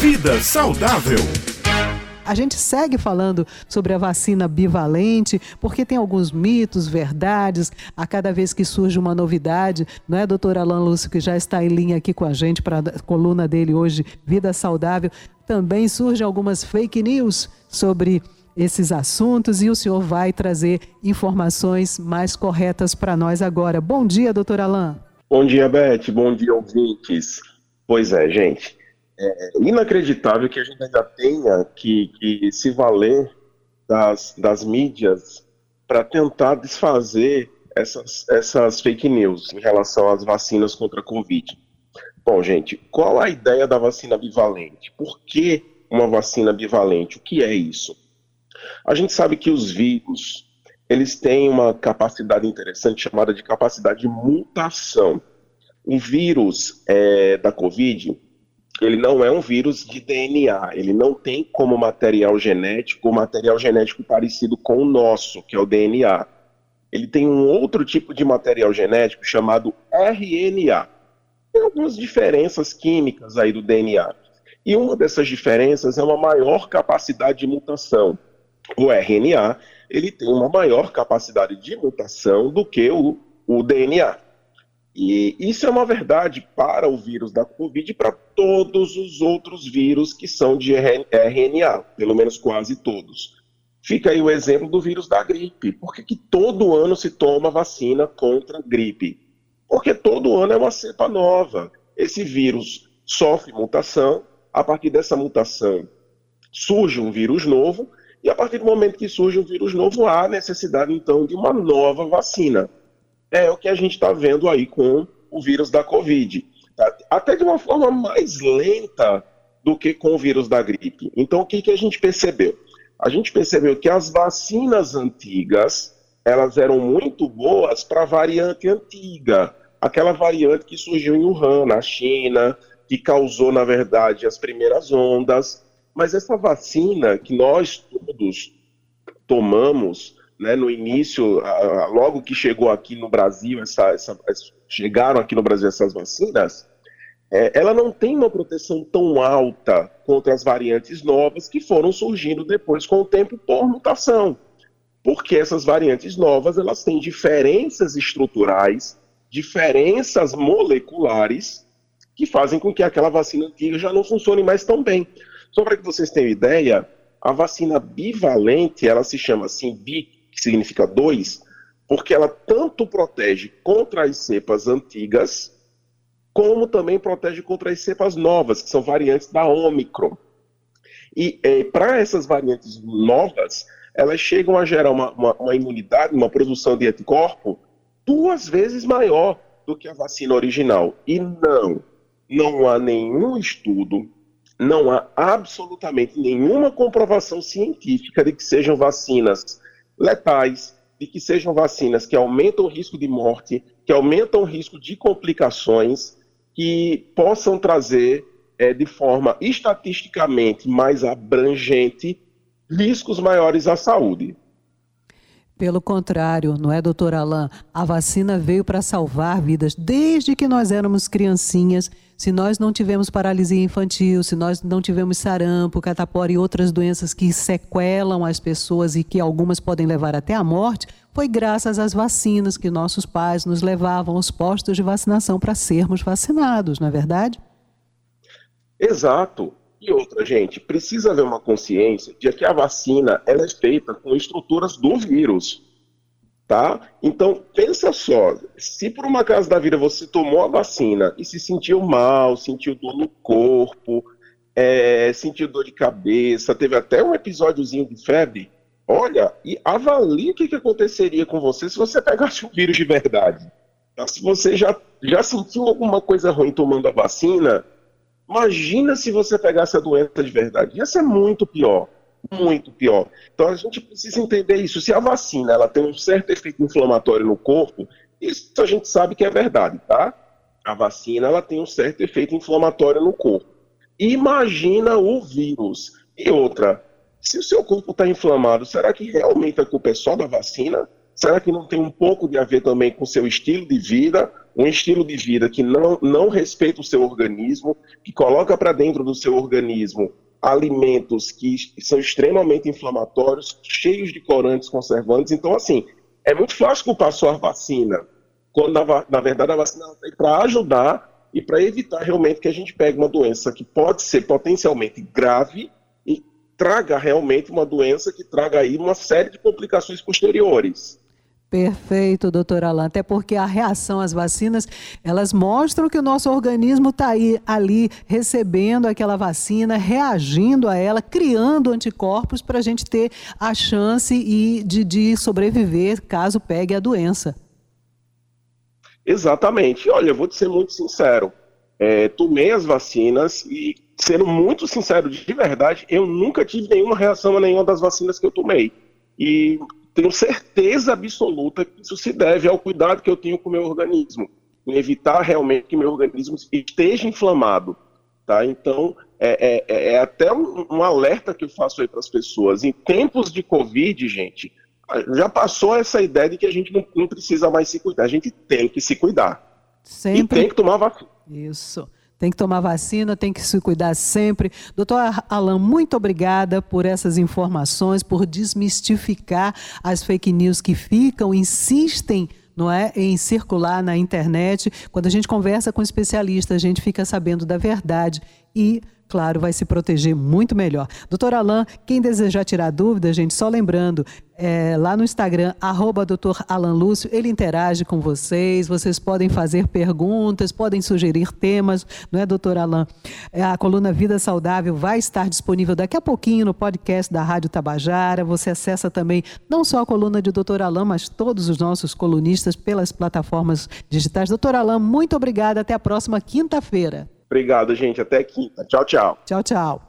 Vida saudável. A gente segue falando sobre a vacina bivalente, porque tem alguns mitos, verdades, a cada vez que surge uma novidade, não é, doutor Alan Lúcio, que já está em linha aqui com a gente para a coluna dele hoje, Vida Saudável, também surgem algumas fake news sobre esses assuntos e o senhor vai trazer informações mais corretas para nós agora. Bom dia, doutor Alain. Bom dia, Beth. Bom dia, ouvintes. Pois é, gente. É inacreditável que a gente ainda tenha que, que se valer das, das mídias para tentar desfazer essas, essas fake news em relação às vacinas contra a Covid. Bom, gente, qual a ideia da vacina bivalente? Por que uma vacina bivalente? O que é isso? A gente sabe que os vírus, eles têm uma capacidade interessante chamada de capacidade de mutação. O vírus é, da Covid, ele não é um vírus de DNA, ele não tem como material genético material genético parecido com o nosso, que é o DNA. Ele tem um outro tipo de material genético chamado RNA. Tem algumas diferenças químicas aí do DNA. E uma dessas diferenças é uma maior capacidade de mutação o RNA ele tem uma maior capacidade de mutação do que o, o DNA. E isso é uma verdade para o vírus da Covid e para todos os outros vírus que são de RNA, pelo menos quase todos. Fica aí o exemplo do vírus da gripe. Por que, que todo ano se toma vacina contra gripe? Porque todo ano é uma cepa nova. Esse vírus sofre mutação, a partir dessa mutação surge um vírus novo, e a partir do momento que surge um vírus novo, há necessidade, então, de uma nova vacina. É o que a gente está vendo aí com o vírus da Covid. Tá? Até de uma forma mais lenta do que com o vírus da gripe. Então, o que, que a gente percebeu? A gente percebeu que as vacinas antigas, elas eram muito boas para a variante antiga. Aquela variante que surgiu em Wuhan, na China, que causou, na verdade, as primeiras ondas. Mas essa vacina que nós todos tomamos, né, no início, logo que chegou aqui no Brasil, essa, essa, chegaram aqui no Brasil essas vacinas, é, ela não tem uma proteção tão alta contra as variantes novas que foram surgindo depois com o tempo por mutação. Porque essas variantes novas, elas têm diferenças estruturais, diferenças moleculares, que fazem com que aquela vacina antiga já não funcione mais tão bem. Só para que vocês tenham ideia, a vacina bivalente, ela se chama assim, que significa dois, porque ela tanto protege contra as cepas antigas, como também protege contra as cepas novas, que são variantes da Omicron. E é, para essas variantes novas, elas chegam a gerar uma, uma, uma imunidade, uma produção de anticorpo duas vezes maior do que a vacina original. E não, não há nenhum estudo não há absolutamente nenhuma comprovação científica de que sejam vacinas letais, de que sejam vacinas que aumentam o risco de morte, que aumentam o risco de complicações, que possam trazer é, de forma estatisticamente mais abrangente riscos maiores à saúde. Pelo contrário, não é, doutor Alain? A vacina veio para salvar vidas desde que nós éramos criancinhas. Se nós não tivemos paralisia infantil, se nós não tivemos sarampo, catapora e outras doenças que sequelam as pessoas e que algumas podem levar até a morte, foi graças às vacinas que nossos pais nos levavam aos postos de vacinação para sermos vacinados, não é verdade? Exato. E outra, gente, precisa haver uma consciência de que a vacina ela é feita com estruturas do vírus. Tá? Então, pensa só, se por uma casa da vida você tomou a vacina e se sentiu mal, sentiu dor no corpo, é, sentiu dor de cabeça, teve até um episódiozinho de febre, olha, e avalie o que, que aconteceria com você se você pegasse o vírus de verdade. Tá? Se você já, já sentiu alguma coisa ruim tomando a vacina, Imagina se você pegasse a doença de verdade. Ia ser muito pior. Muito pior. Então a gente precisa entender isso. Se a vacina ela tem um certo efeito inflamatório no corpo, isso a gente sabe que é verdade, tá? A vacina ela tem um certo efeito inflamatório no corpo. Imagina o vírus. E outra, se o seu corpo está inflamado, será que realmente a culpa é só da vacina? Será que não tem um pouco de a ver também com seu estilo de vida? Um estilo de vida que não, não respeita o seu organismo, que coloca para dentro do seu organismo alimentos que são extremamente inflamatórios, cheios de corantes conservantes. Então, assim, é muito fácil culpar só a vacina, quando na, na verdade a vacina é para ajudar e para evitar realmente que a gente pegue uma doença que pode ser potencialmente grave e traga realmente uma doença que traga aí uma série de complicações posteriores. Perfeito, doutor Alain. Até porque a reação às vacinas, elas mostram que o nosso organismo está aí, ali, recebendo aquela vacina, reagindo a ela, criando anticorpos para a gente ter a chance e de, de sobreviver caso pegue a doença. Exatamente. Olha, eu vou te ser muito sincero. É, tomei as vacinas e, sendo muito sincero, de verdade, eu nunca tive nenhuma reação a nenhuma das vacinas que eu tomei. E tenho certeza absoluta que isso se deve ao cuidado que eu tenho com o meu organismo, em evitar realmente que meu organismo esteja inflamado. Tá? Então, é, é, é até um, um, alerta que eu faço aí para as pessoas. Em tempos de Covid, gente, já passou essa ideia de que a gente não, não precisa mais se cuidar. A gente tem que se cuidar. Sempre. E tem que tomar vacina. Isso. Tem que tomar vacina, tem que se cuidar sempre. Doutor Alain, muito obrigada por essas informações, por desmistificar as fake news que ficam, insistem não é, em circular na internet. Quando a gente conversa com especialistas, a gente fica sabendo da verdade e claro, vai se proteger muito melhor. Doutor Alain, quem desejar tirar dúvida, gente, só lembrando, é, lá no Instagram, arroba doutor Alan Lúcio, ele interage com vocês, vocês podem fazer perguntas, podem sugerir temas, não é, doutor Alain? É, a coluna Vida Saudável vai estar disponível daqui a pouquinho no podcast da Rádio Tabajara, você acessa também não só a coluna de doutor Alain, mas todos os nossos colunistas pelas plataformas digitais. Doutor Alain, muito obrigada, até a próxima quinta-feira. Obrigado, gente. Até quinta. Tchau, tchau. Tchau, tchau.